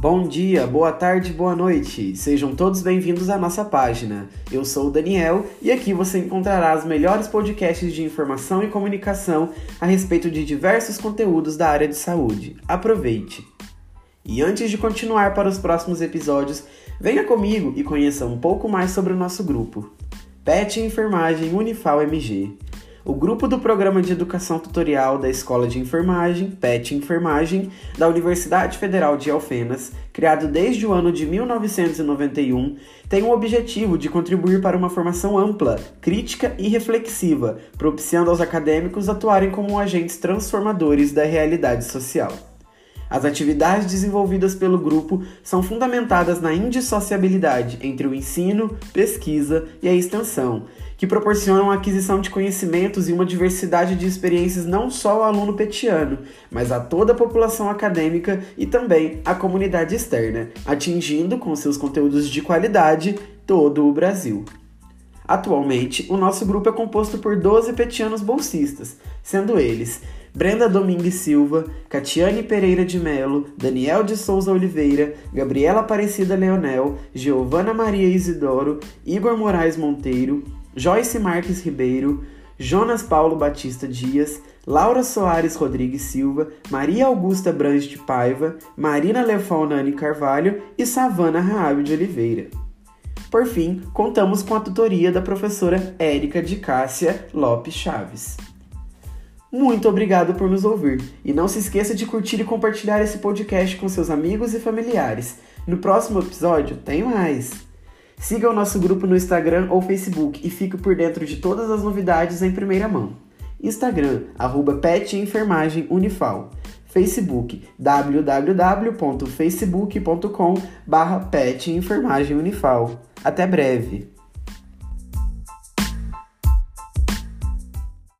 Bom dia, boa tarde, boa noite. Sejam todos bem-vindos à nossa página. Eu sou o Daniel e aqui você encontrará os melhores podcasts de informação e comunicação a respeito de diversos conteúdos da área de saúde. Aproveite! E antes de continuar para os próximos episódios, venha comigo e conheça um pouco mais sobre o nosso grupo. PET Enfermagem Unifal MG. O grupo do Programa de Educação Tutorial da Escola de Enfermagem, PET Enfermagem, da Universidade Federal de Alfenas, criado desde o ano de 1991, tem o objetivo de contribuir para uma formação ampla, crítica e reflexiva, propiciando aos acadêmicos atuarem como agentes transformadores da realidade social. As atividades desenvolvidas pelo grupo são fundamentadas na indissociabilidade entre o ensino, pesquisa e a extensão, que proporcionam a aquisição de conhecimentos e uma diversidade de experiências não só ao aluno petiano, mas a toda a população acadêmica e também a comunidade externa, atingindo com seus conteúdos de qualidade todo o Brasil. Atualmente, o nosso grupo é composto por 12 petianos bolsistas, sendo eles Brenda Domingues Silva, Catiane Pereira de Melo, Daniel de Souza Oliveira, Gabriela Aparecida Leonel, Giovana Maria Isidoro, Igor Moraes Monteiro, Joyce Marques Ribeiro, Jonas Paulo Batista Dias, Laura Soares Rodrigues Silva, Maria Augusta Branche de Paiva, Marina Lefaunani Carvalho e Savana Raab de Oliveira. Por fim, contamos com a tutoria da professora Érica de Cássia Lopes Chaves. Muito obrigado por nos ouvir e não se esqueça de curtir e compartilhar esse podcast com seus amigos e familiares. No próximo episódio tem mais! Siga o nosso grupo no Instagram ou Facebook e fique por dentro de todas as novidades em primeira mão. Instagram, arroba Pet Unifal. Facebook, www.facebook.com barra Pet Enfermagem Unifal. Até breve!